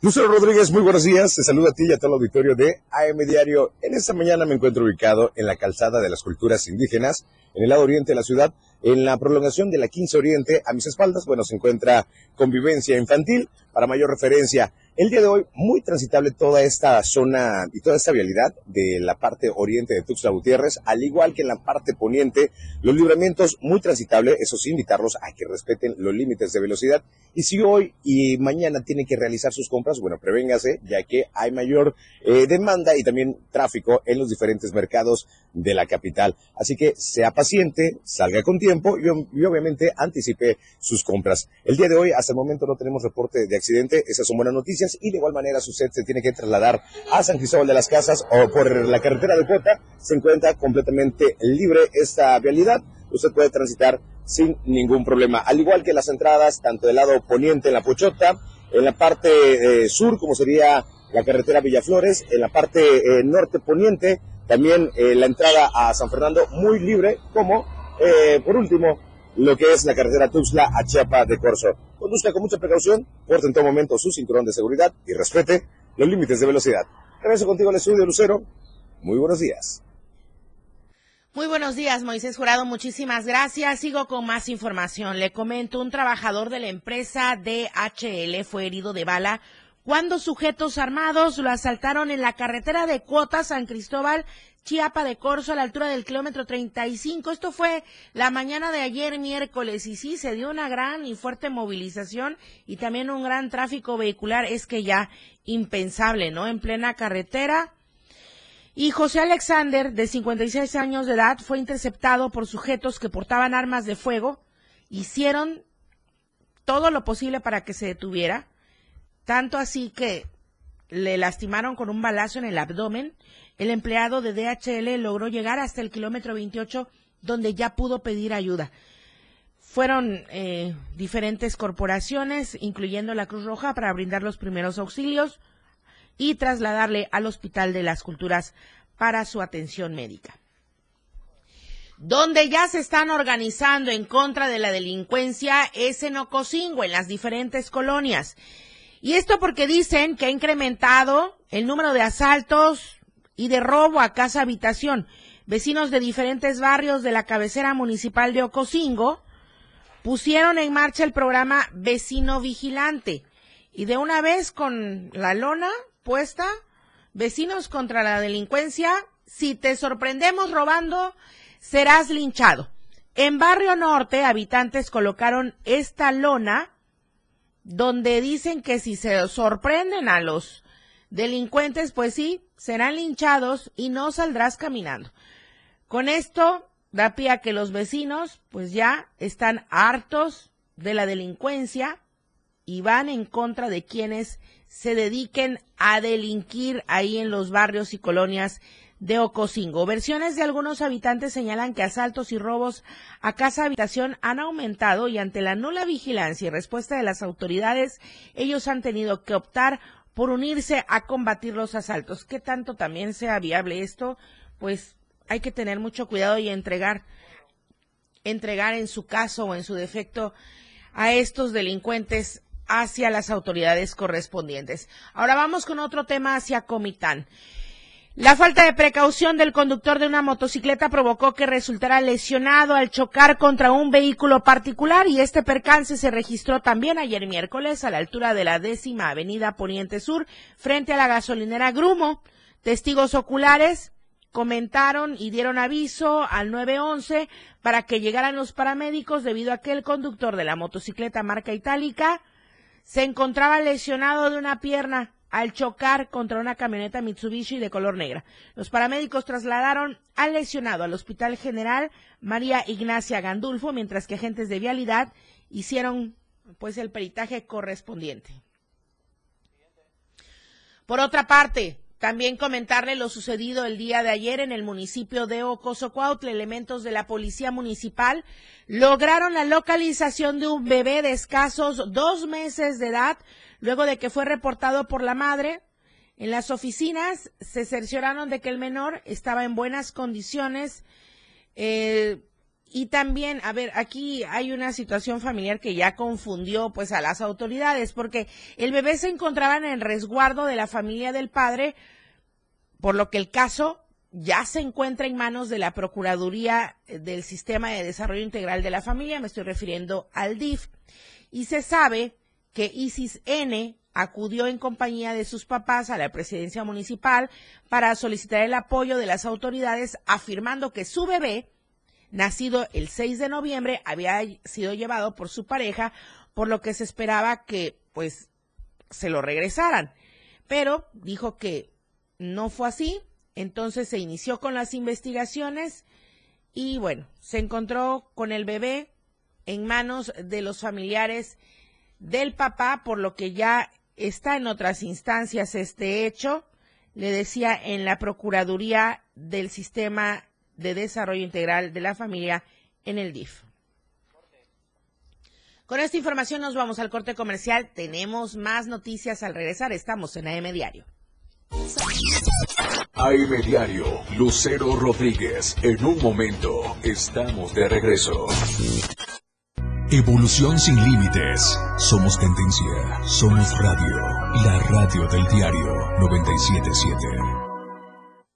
[SPEAKER 13] Lucero Rodríguez, muy buenos días. Te saludo a ti y a todo el auditorio de AM Diario. En esta mañana me encuentro ubicado en la calzada de las culturas indígenas, en el lado oriente de la ciudad, en la prolongación de la 15 Oriente. A mis espaldas, bueno, se encuentra convivencia infantil. Para mayor referencia, el día de hoy, muy transitable toda esta zona y toda esta vialidad de la parte oriente de Tuxtla Gutiérrez, al igual que en la parte poniente, los libramientos muy transitables, eso sí, invitarlos a que respeten los límites de velocidad. Y si hoy y mañana tienen que realizar sus compras, bueno, prevéngase, ya que hay mayor eh, demanda y también tráfico en los diferentes mercados de la capital. Así que sea paciente, salga con tiempo y, y obviamente anticipe sus compras. El día de hoy, hasta el momento, no tenemos reporte de accidente, esas son buenas noticias y de igual manera su set se tiene que trasladar a San Cristóbal de las Casas o por la carretera de Cota, se encuentra completamente libre esta vialidad. Usted puede transitar sin ningún problema. Al igual que las entradas, tanto del lado poniente en la Pochota, en la parte eh, sur, como sería la carretera Villaflores, en la parte eh, norte poniente, también eh, la entrada a San Fernando muy libre, como por último lo que es la carretera Tuxtla a Chiapa de Corzo. Conduzca con mucha precaución, porte en todo momento su cinturón de seguridad y respete los límites de velocidad. Regreso contigo al estudio Lucero. Muy buenos días.
[SPEAKER 1] Muy buenos días, Moisés Jurado. Muchísimas gracias. Sigo con más información. Le comento, un trabajador de la empresa DHL fue herido de bala cuando sujetos armados lo asaltaron en la carretera de Cuota San Cristóbal Chiapa de Corzo a la altura del kilómetro 35. Esto fue la mañana de ayer miércoles y sí, se dio una gran y fuerte movilización y también un gran tráfico vehicular. Es que ya impensable, ¿no? En plena carretera. Y José Alexander, de 56 años de edad, fue interceptado por sujetos que portaban armas de fuego. Hicieron todo lo posible para que se detuviera. Tanto así que le lastimaron con un balazo en el abdomen el empleado de DHL logró llegar hasta el kilómetro 28 donde ya pudo pedir ayuda. Fueron eh, diferentes corporaciones, incluyendo la Cruz Roja, para brindar los primeros auxilios y trasladarle al Hospital de las Culturas para su atención médica. Donde ya se están organizando en contra de la delincuencia es en Ocosingo, en las diferentes colonias. Y esto porque dicen que ha incrementado el número de asaltos, y de robo a casa habitación. Vecinos de diferentes barrios de la cabecera municipal de Ocosingo pusieron en marcha el programa Vecino Vigilante y de una vez con la lona puesta, vecinos contra la delincuencia, si te sorprendemos robando, serás linchado. En Barrio Norte, habitantes colocaron esta lona donde dicen que si se sorprenden a los delincuentes, pues sí, serán linchados y no saldrás caminando. Con esto da pie a que los vecinos, pues ya están hartos de la delincuencia y van en contra de quienes se dediquen a delinquir ahí en los barrios y colonias de Ocosingo. Versiones de algunos habitantes señalan que asaltos y robos a casa habitación han aumentado y ante la nula vigilancia y respuesta de las autoridades, ellos han tenido que optar por unirse a combatir los asaltos. ¿Qué tanto también sea viable esto? Pues hay que tener mucho cuidado y entregar, entregar en su caso o en su defecto a estos delincuentes hacia las autoridades correspondientes. Ahora vamos con otro tema hacia Comitán. La falta de precaución del conductor de una motocicleta provocó que resultara lesionado al chocar contra un vehículo particular y este percance se registró también ayer miércoles a la altura de la décima avenida Poniente Sur frente a la gasolinera Grumo. Testigos oculares comentaron y dieron aviso al 911 para que llegaran los paramédicos debido a que el conductor de la motocicleta marca itálica se encontraba lesionado de una pierna al chocar contra una camioneta Mitsubishi de color negra. Los paramédicos trasladaron al lesionado al Hospital General María Ignacia Gandulfo, mientras que agentes de vialidad hicieron pues el peritaje correspondiente. Por otra parte, También comentarle lo sucedido el día de ayer en el municipio de Ocosocuautla. Elementos de la policía municipal lograron la localización de un bebé de escasos dos meses de edad luego de que fue reportado por la madre. En las oficinas se cercioraron de que el menor estaba en buenas condiciones. Eh, y también, a ver, aquí hay una situación familiar que ya confundió pues a las autoridades, porque el bebé se encontraba en el resguardo de la familia del padre, por lo que el caso ya se encuentra en manos de la Procuraduría del Sistema de Desarrollo Integral de la Familia, me estoy refiriendo al DIF, y se sabe que Isis N acudió en compañía de sus papás a la presidencia municipal para solicitar el apoyo de las autoridades, afirmando que su bebé nacido el 6 de noviembre, había sido llevado por su pareja, por lo que se esperaba que pues se lo regresaran. Pero dijo que no fue así, entonces se inició con las investigaciones y bueno, se encontró con el bebé en manos de los familiares del papá, por lo que ya está en otras instancias este hecho. Le decía en la Procuraduría del Sistema de Desarrollo Integral de la Familia en el DIF. Con esta información nos vamos al corte comercial. Tenemos más noticias al regresar. Estamos en AM Diario.
[SPEAKER 2] AM Diario, Lucero Rodríguez. En un momento, estamos de regreso. Evolución sin límites. Somos tendencia. Somos radio. La radio del diario 977.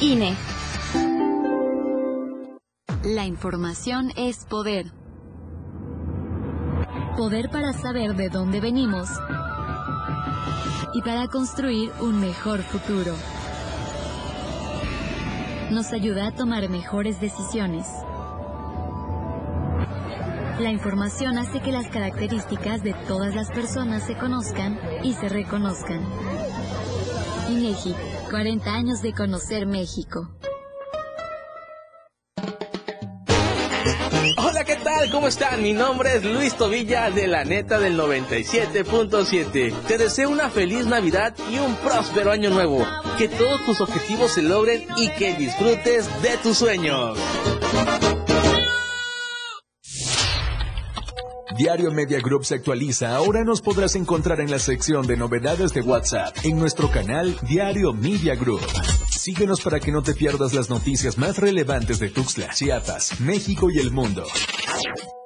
[SPEAKER 14] INE.
[SPEAKER 15] La información es poder. Poder para saber de dónde venimos y para construir un mejor futuro. Nos ayuda a tomar mejores decisiones. La información hace que las características de todas las personas se conozcan y se reconozcan. INEGI, 40 años de conocer México.
[SPEAKER 16] Hola, ¿qué tal? ¿Cómo están? Mi nombre es Luis Tobilla de la neta del 97.7. Te deseo una feliz Navidad y un próspero año nuevo. Que todos tus objetivos se logren y que disfrutes de tus sueños.
[SPEAKER 2] Diario Media Group se actualiza. Ahora nos podrás encontrar en la sección de novedades de WhatsApp en nuestro canal Diario Media Group. Síguenos para que no te pierdas las noticias más relevantes de Tuxtla, Chiapas, México y el mundo.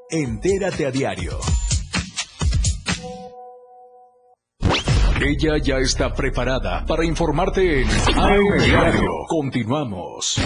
[SPEAKER 2] Entérate a diario. Ella ya está preparada para informarte en AM Diario. Continuamos.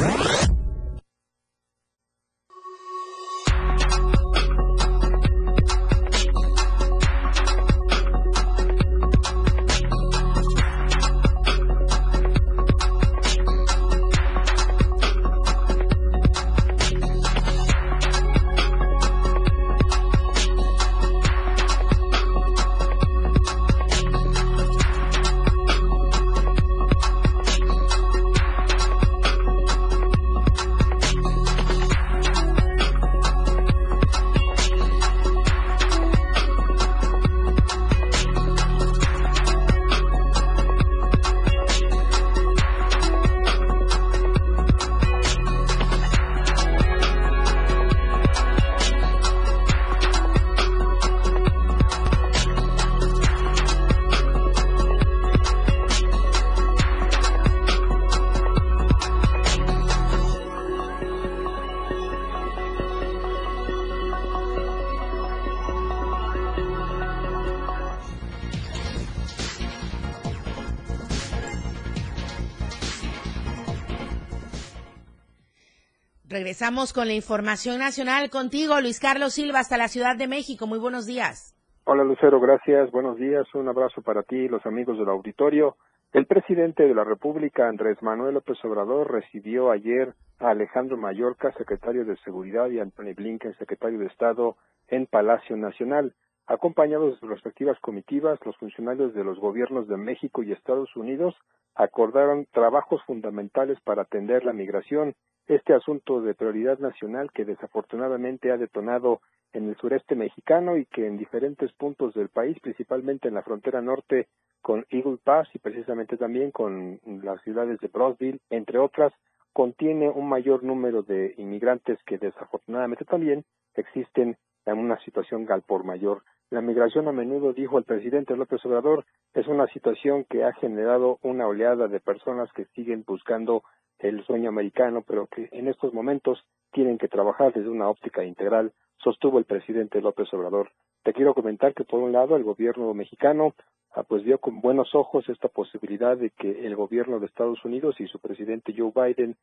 [SPEAKER 1] Regresamos con la información nacional contigo, Luis Carlos Silva, hasta la Ciudad de México. Muy buenos días.
[SPEAKER 17] Hola Lucero, gracias. Buenos días. Un abrazo para ti, los amigos del auditorio.
[SPEAKER 18] El presidente de la República, Andrés Manuel López Obrador, recibió ayer a Alejandro Mayorka, secretario de Seguridad, y a Anthony Blinken, secretario de Estado, en Palacio Nacional. Acompañados de sus respectivas comitivas, los funcionarios de los gobiernos de México y Estados Unidos acordaron trabajos fundamentales para atender la migración, este asunto de prioridad nacional que desafortunadamente ha detonado en el sureste mexicano y que en diferentes puntos del país, principalmente en la frontera norte con Eagle Pass y precisamente también con las ciudades de Brosville, entre otras, contiene un mayor número de inmigrantes que desafortunadamente también existen en una situación gal por mayor. La migración a menudo, dijo el presidente López Obrador, es una situación que ha generado una oleada de personas que siguen buscando el sueño americano, pero que en estos momentos tienen que trabajar desde una óptica integral, sostuvo el presidente López Obrador. Te quiero comentar que por un lado el gobierno mexicano ah, pues vio con buenos ojos esta posibilidad de que el gobierno de Estados Unidos y su presidente Joe Biden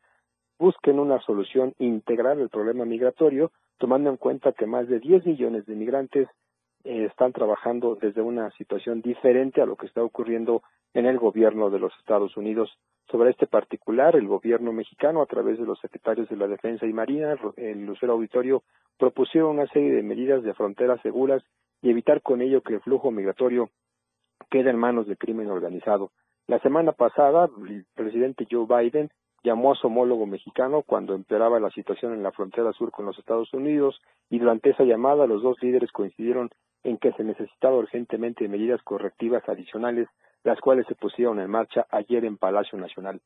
[SPEAKER 18] busquen una solución integral al problema migratorio, tomando en cuenta que más de 10 millones de migrantes eh, están trabajando desde una situación diferente a lo que está ocurriendo en el gobierno de los Estados Unidos. Sobre este particular, el gobierno mexicano, a través de los secretarios de la Defensa y Marina, el Lucero Auditorio, propusieron una serie de medidas de fronteras seguras y evitar con ello que el flujo migratorio quede en manos del crimen organizado. La semana pasada, el presidente Joe Biden llamó a su homólogo mexicano cuando empeoraba la situación en la frontera sur con los Estados Unidos y durante esa llamada los dos líderes coincidieron en que se necesitaba urgentemente medidas correctivas adicionales, las cuales se pusieron en marcha ayer en Palacio Nacional.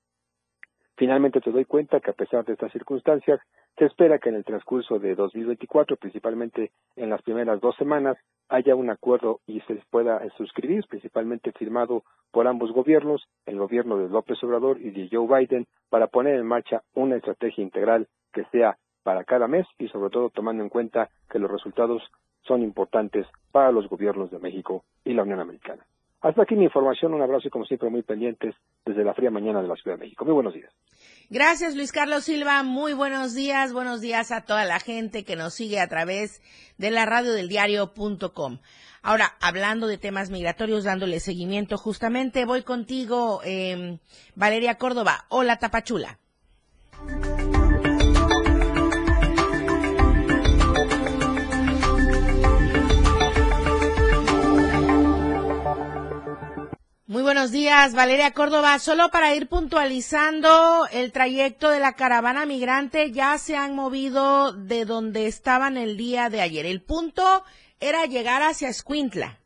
[SPEAKER 18] Finalmente te doy cuenta que a pesar de estas circunstancias, se espera que en el transcurso de 2024, principalmente en las primeras dos semanas, haya un acuerdo y se pueda suscribir, principalmente firmado por ambos gobiernos, el gobierno de López Obrador y de Joe Biden, para poner en marcha una estrategia integral que sea para cada mes y sobre todo tomando en cuenta que los resultados son importantes para los gobiernos de México y la Unión Americana. Hasta aquí mi información, un abrazo y como siempre muy pendientes desde la fría mañana de la Ciudad de México. Muy buenos días.
[SPEAKER 1] Gracias Luis Carlos Silva, muy buenos días, buenos días a toda la gente que nos sigue a través de la radio del diario.com. Ahora, hablando de temas migratorios, dándole seguimiento justamente, voy contigo, eh, Valeria Córdoba. Hola Tapachula. Buenos días, Valeria Córdoba. Solo para ir puntualizando el trayecto de la caravana migrante, ya se han movido de donde estaban el día de ayer. El punto era llegar hacia Escuintla.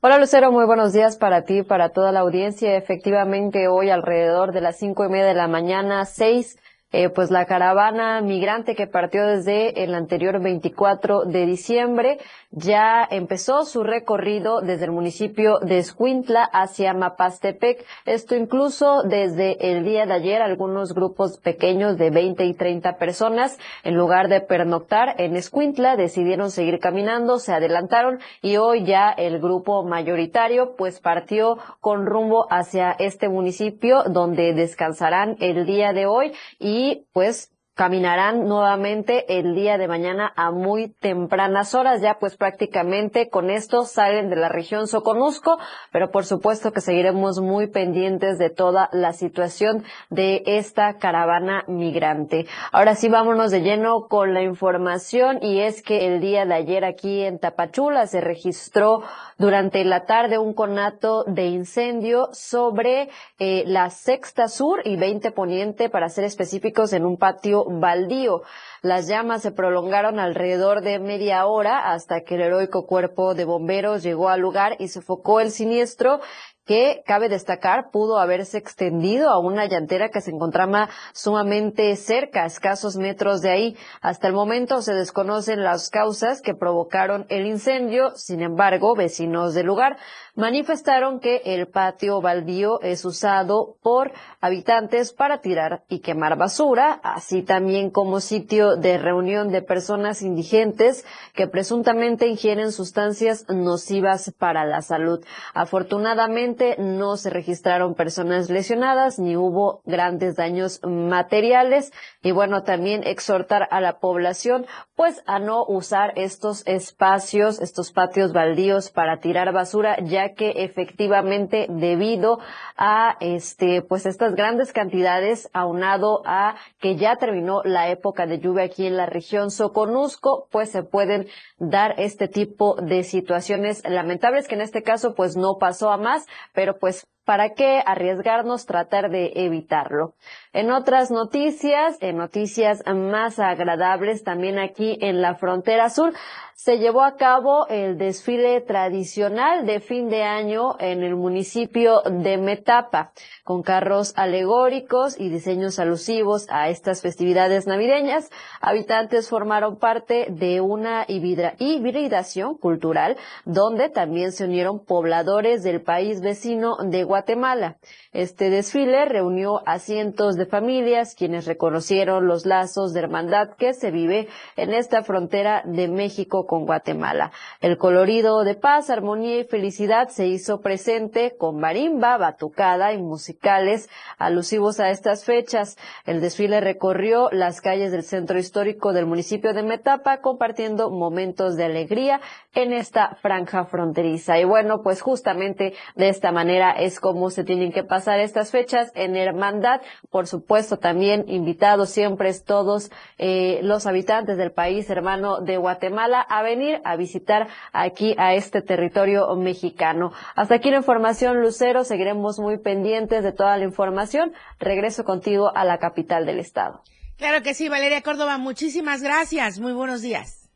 [SPEAKER 19] Hola Lucero, muy buenos días para ti para toda la audiencia. Efectivamente, hoy alrededor de las cinco y media de la mañana, seis eh, pues la caravana migrante que partió desde el anterior 24 de diciembre ya empezó su recorrido desde el municipio de Escuintla hacia Mapastepec. Esto incluso desde el día de ayer algunos grupos pequeños de 20 y 30 personas en lugar de pernoctar en Escuintla decidieron seguir caminando, se adelantaron y hoy ya el grupo mayoritario pues partió con rumbo hacia este municipio donde descansarán el día de hoy y y pues caminarán nuevamente el día de mañana a muy tempranas horas. Ya pues prácticamente con esto salen de la región Soconusco, pero por supuesto que seguiremos muy pendientes de toda la situación de esta caravana migrante. Ahora sí vámonos de lleno con la información y es que el día de ayer aquí en Tapachula se registró durante la tarde un conato de incendio sobre eh, la Sexta Sur y 20 Poniente, para ser específicos, en un patio baldío. Las llamas se prolongaron alrededor de media hora hasta que el heroico cuerpo de bomberos llegó al lugar y sofocó el siniestro que cabe destacar pudo haberse extendido a una llantera que se encontraba sumamente cerca, a escasos metros de ahí. Hasta el momento se desconocen las causas que provocaron el incendio, sin embargo, vecinos del lugar manifestaron que el patio baldío es usado por habitantes para tirar y quemar basura, así también como sitio de reunión de personas indigentes que presuntamente ingieren sustancias nocivas para la salud. Afortunadamente no se registraron personas lesionadas ni hubo grandes daños materiales y bueno, también exhortar a la población pues a no usar estos espacios, estos patios baldíos para tirar basura, ya que efectivamente debido a este, pues estas grandes cantidades aunado a que ya terminó la época de lluvia aquí en la región Soconusco, pues se pueden dar este tipo de situaciones lamentables que en este caso pues no pasó a más, pero pues ¿Para qué arriesgarnos tratar de evitarlo? En otras noticias, en noticias más agradables, también aquí en la frontera sur, se llevó a cabo el desfile tradicional de fin de año en el municipio de Metapa, con carros alegóricos y diseños alusivos a estas festividades navideñas. Habitantes formaron parte de una hibridación cultural donde también se unieron pobladores del país vecino de Guatemala. Este desfile reunió a cientos de familias quienes reconocieron los lazos de hermandad que se vive en esta frontera de México con Guatemala. El colorido de paz, armonía y felicidad se hizo presente con marimba, batucada y musicales alusivos a estas fechas. El desfile recorrió las calles del centro histórico del municipio de Metapa compartiendo momentos de alegría en esta franja fronteriza. Y bueno, pues justamente de esta manera es como se tienen que pasar estas fechas en hermandad. Por supuesto, también invitados siempre todos eh, los habitantes del país hermano de Guatemala a venir a visitar aquí a este territorio mexicano. Hasta aquí la información, Lucero. Seguiremos muy pendientes de toda la información. Regreso contigo a la capital del estado.
[SPEAKER 1] Claro que sí, Valeria Córdoba. Muchísimas gracias. Muy buenos días.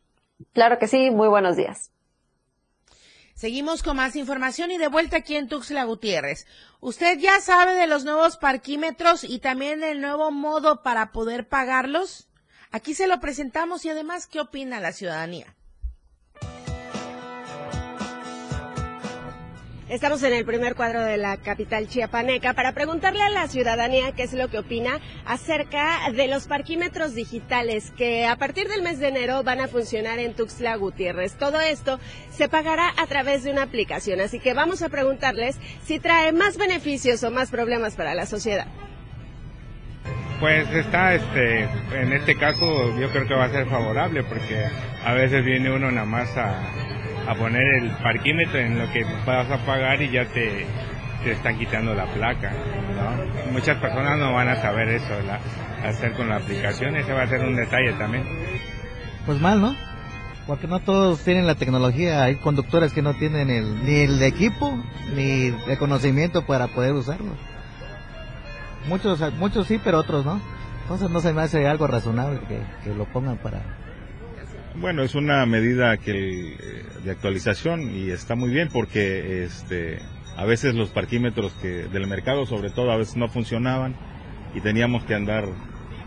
[SPEAKER 19] Claro que sí. Muy buenos días.
[SPEAKER 1] Seguimos con más información y de vuelta aquí en Tuxtla Gutiérrez. ¿Usted ya sabe de los nuevos parquímetros y también del nuevo modo para poder pagarlos? Aquí se lo presentamos y además, ¿qué opina la ciudadanía?
[SPEAKER 20] Estamos en el primer cuadro de la capital chiapaneca para preguntarle a la ciudadanía qué es lo que opina acerca de los parquímetros digitales que a partir del mes de enero van a funcionar en Tuxtla Gutiérrez. Todo esto se pagará a través de una aplicación, así que vamos a preguntarles si trae más beneficios o más problemas para la sociedad.
[SPEAKER 21] Pues está, este, en este caso yo creo que va a ser favorable porque a veces viene uno nada más a a poner el parquímetro en lo que vas a pagar y ya te, te están quitando la placa. ¿no? Muchas personas no van a saber eso, la, hacer con la aplicación, ese va a ser un detalle también.
[SPEAKER 17] Pues mal, ¿no? Porque no todos tienen la tecnología, hay conductores que no tienen el, ni el equipo ni el conocimiento para poder usarlo. Muchos, muchos sí, pero otros no. Entonces no se me hace algo razonable que, que lo pongan para
[SPEAKER 21] bueno, es una medida que eh, de actualización y está muy bien porque este a veces los parquímetros que del mercado sobre todo a veces no funcionaban y teníamos que andar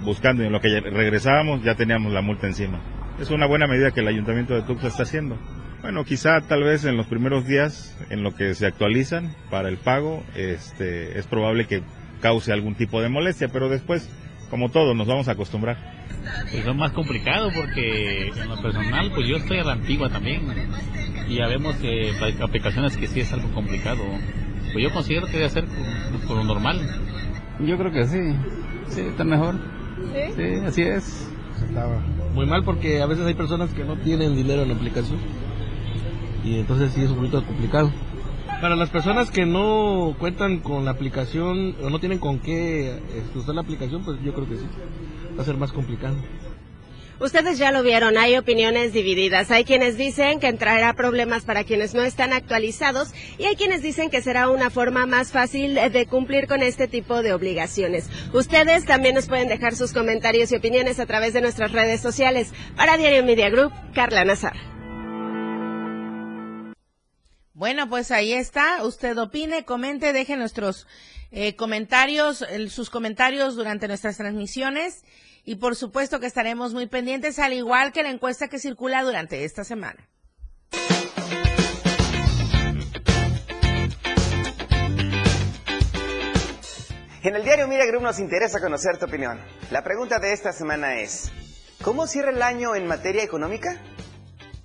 [SPEAKER 21] buscando y en lo que regresábamos ya teníamos la multa encima. Es una buena medida que el ayuntamiento de Tuxtla está haciendo. Bueno, quizá tal vez en los primeros días en lo que se actualizan para el pago, este es probable que cause algún tipo de molestia, pero después, como todo, nos vamos a acostumbrar.
[SPEAKER 22] Pues es más complicado porque en lo personal pues yo estoy a la antigua también y ya vemos que hay aplicaciones que sí es algo complicado. Pues yo considero que debe ser por, lo normal.
[SPEAKER 23] Yo creo que sí. Sí está mejor. Sí, sí así es.
[SPEAKER 24] Muy mal porque a veces hay personas que no tienen dinero en la aplicación. Y entonces sí es un poquito complicado para las personas que no cuentan con la aplicación o no tienen con qué este, usar la aplicación, pues yo creo que sí va a ser más complicado.
[SPEAKER 20] Ustedes ya lo vieron, hay opiniones divididas. Hay quienes dicen que traerá problemas para quienes no están actualizados y hay quienes dicen que será una forma más fácil de cumplir con este tipo de obligaciones. Ustedes también nos pueden dejar sus comentarios y opiniones a través de nuestras redes sociales. Para Diario Media Group, Carla Nazar.
[SPEAKER 1] Bueno, pues ahí está. Usted opine, comente, deje nuestros eh, comentarios, sus comentarios durante nuestras transmisiones y por supuesto que estaremos muy pendientes, al igual que la encuesta que circula durante esta semana.
[SPEAKER 25] En el diario Mira Group nos interesa conocer tu opinión. La pregunta de esta semana es, ¿cómo cierra el año en materia económica?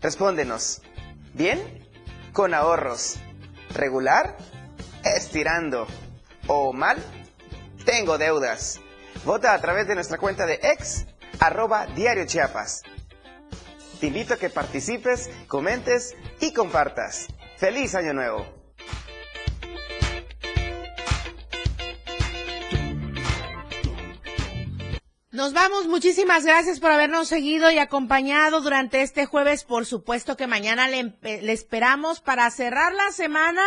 [SPEAKER 25] Respóndenos. ¿Bien? Con ahorros. ¿Regular? Estirando o mal, tengo deudas. Vota a través de nuestra cuenta de ex, arroba diario Chiapas.
[SPEAKER 26] Te invito a que participes, comentes y compartas. ¡Feliz Año Nuevo!
[SPEAKER 1] Nos vamos, muchísimas gracias por habernos seguido y acompañado durante este jueves. Por supuesto que mañana le, le, esperamos para cerrar la semana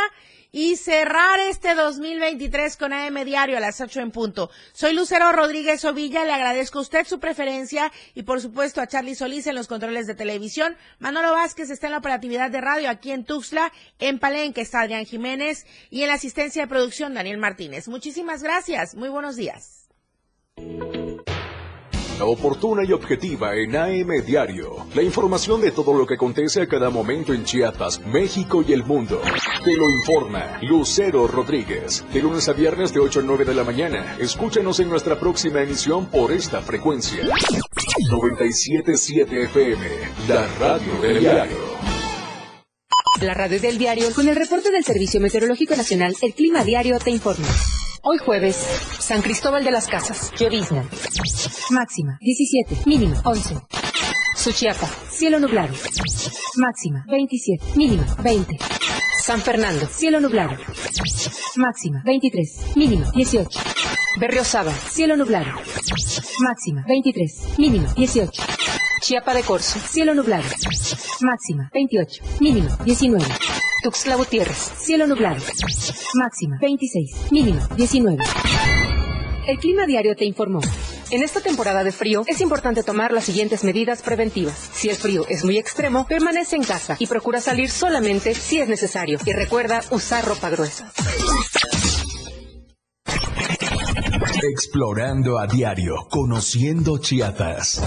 [SPEAKER 1] y cerrar este 2023 con AM Diario a las 8 en punto. Soy Lucero Rodríguez Ovilla, le agradezco a usted su preferencia y por supuesto a Charlie Solís en los controles de televisión. Manolo Vázquez está en la operatividad de radio aquí en Tuxtla, en Palenque está Adrián Jiménez y en la asistencia de producción Daniel Martínez. Muchísimas gracias, muy buenos días
[SPEAKER 2] oportuna y objetiva en AM Diario. La información de todo lo que acontece a cada momento en Chiapas, México y el mundo. Te lo informa Lucero Rodríguez. De lunes a viernes de 8 a 9 de la mañana. Escúchanos en nuestra próxima emisión por esta frecuencia. 977 FM, la radio del diario.
[SPEAKER 9] La radio del diario, con el reporte del Servicio Meteorológico Nacional, el Clima Diario te informa. Hoy jueves, San Cristóbal de las Casas, llovizna. Máxima, 17, mínima, 11. Suchiapa, cielo nublado. Máxima, 27, mínima, 20. San Fernando, cielo nublado. Máxima, 23, mínima, 18. Berriosaba, cielo nublado. Máxima, 23, mínima, 18. Chiapa de Corzo, cielo nublado. Máxima, 28, mínima, 19. Tuxtla Gutiérrez, cielo nublado. Máxima 26, mínima 19. El clima diario te informó. En esta temporada de frío es importante tomar las siguientes medidas preventivas. Si el frío es muy extremo, permanece en casa y procura salir solamente si es necesario. Y recuerda usar ropa gruesa.
[SPEAKER 2] Explorando a diario, conociendo Chiapas.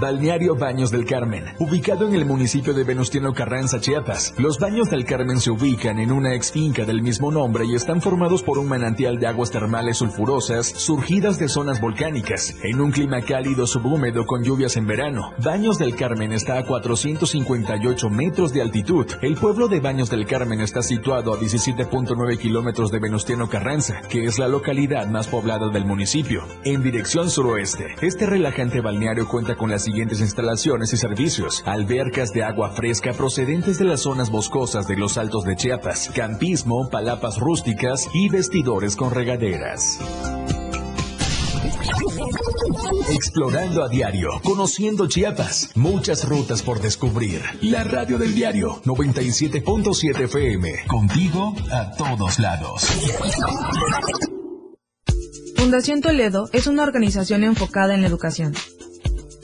[SPEAKER 2] Balneario Baños del Carmen, ubicado en el municipio de Venustiano Carranza, Chiapas. Los Baños del Carmen se ubican en una ex finca del mismo nombre y están formados por un manantial de aguas termales sulfurosas surgidas de zonas volcánicas, en un clima cálido subhúmedo con lluvias en verano. Baños del Carmen está a 458 metros de altitud. El pueblo de Baños del Carmen está situado a 17.9 kilómetros de Venustiano Carranza, que es la localidad más poblada del municipio. En dirección suroeste, este relajante balneario cuenta con las siguientes instalaciones y servicios. Albercas de agua fresca procedentes de las zonas boscosas de los Altos de Chiapas, campismo, palapas rústicas y vestidores con regaderas. Explorando a diario, conociendo Chiapas, muchas rutas por descubrir. La radio del diario 97.7 FM, contigo a todos lados.
[SPEAKER 27] Fundación Toledo es una organización enfocada en la educación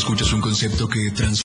[SPEAKER 2] Escuchas un concepto que transforma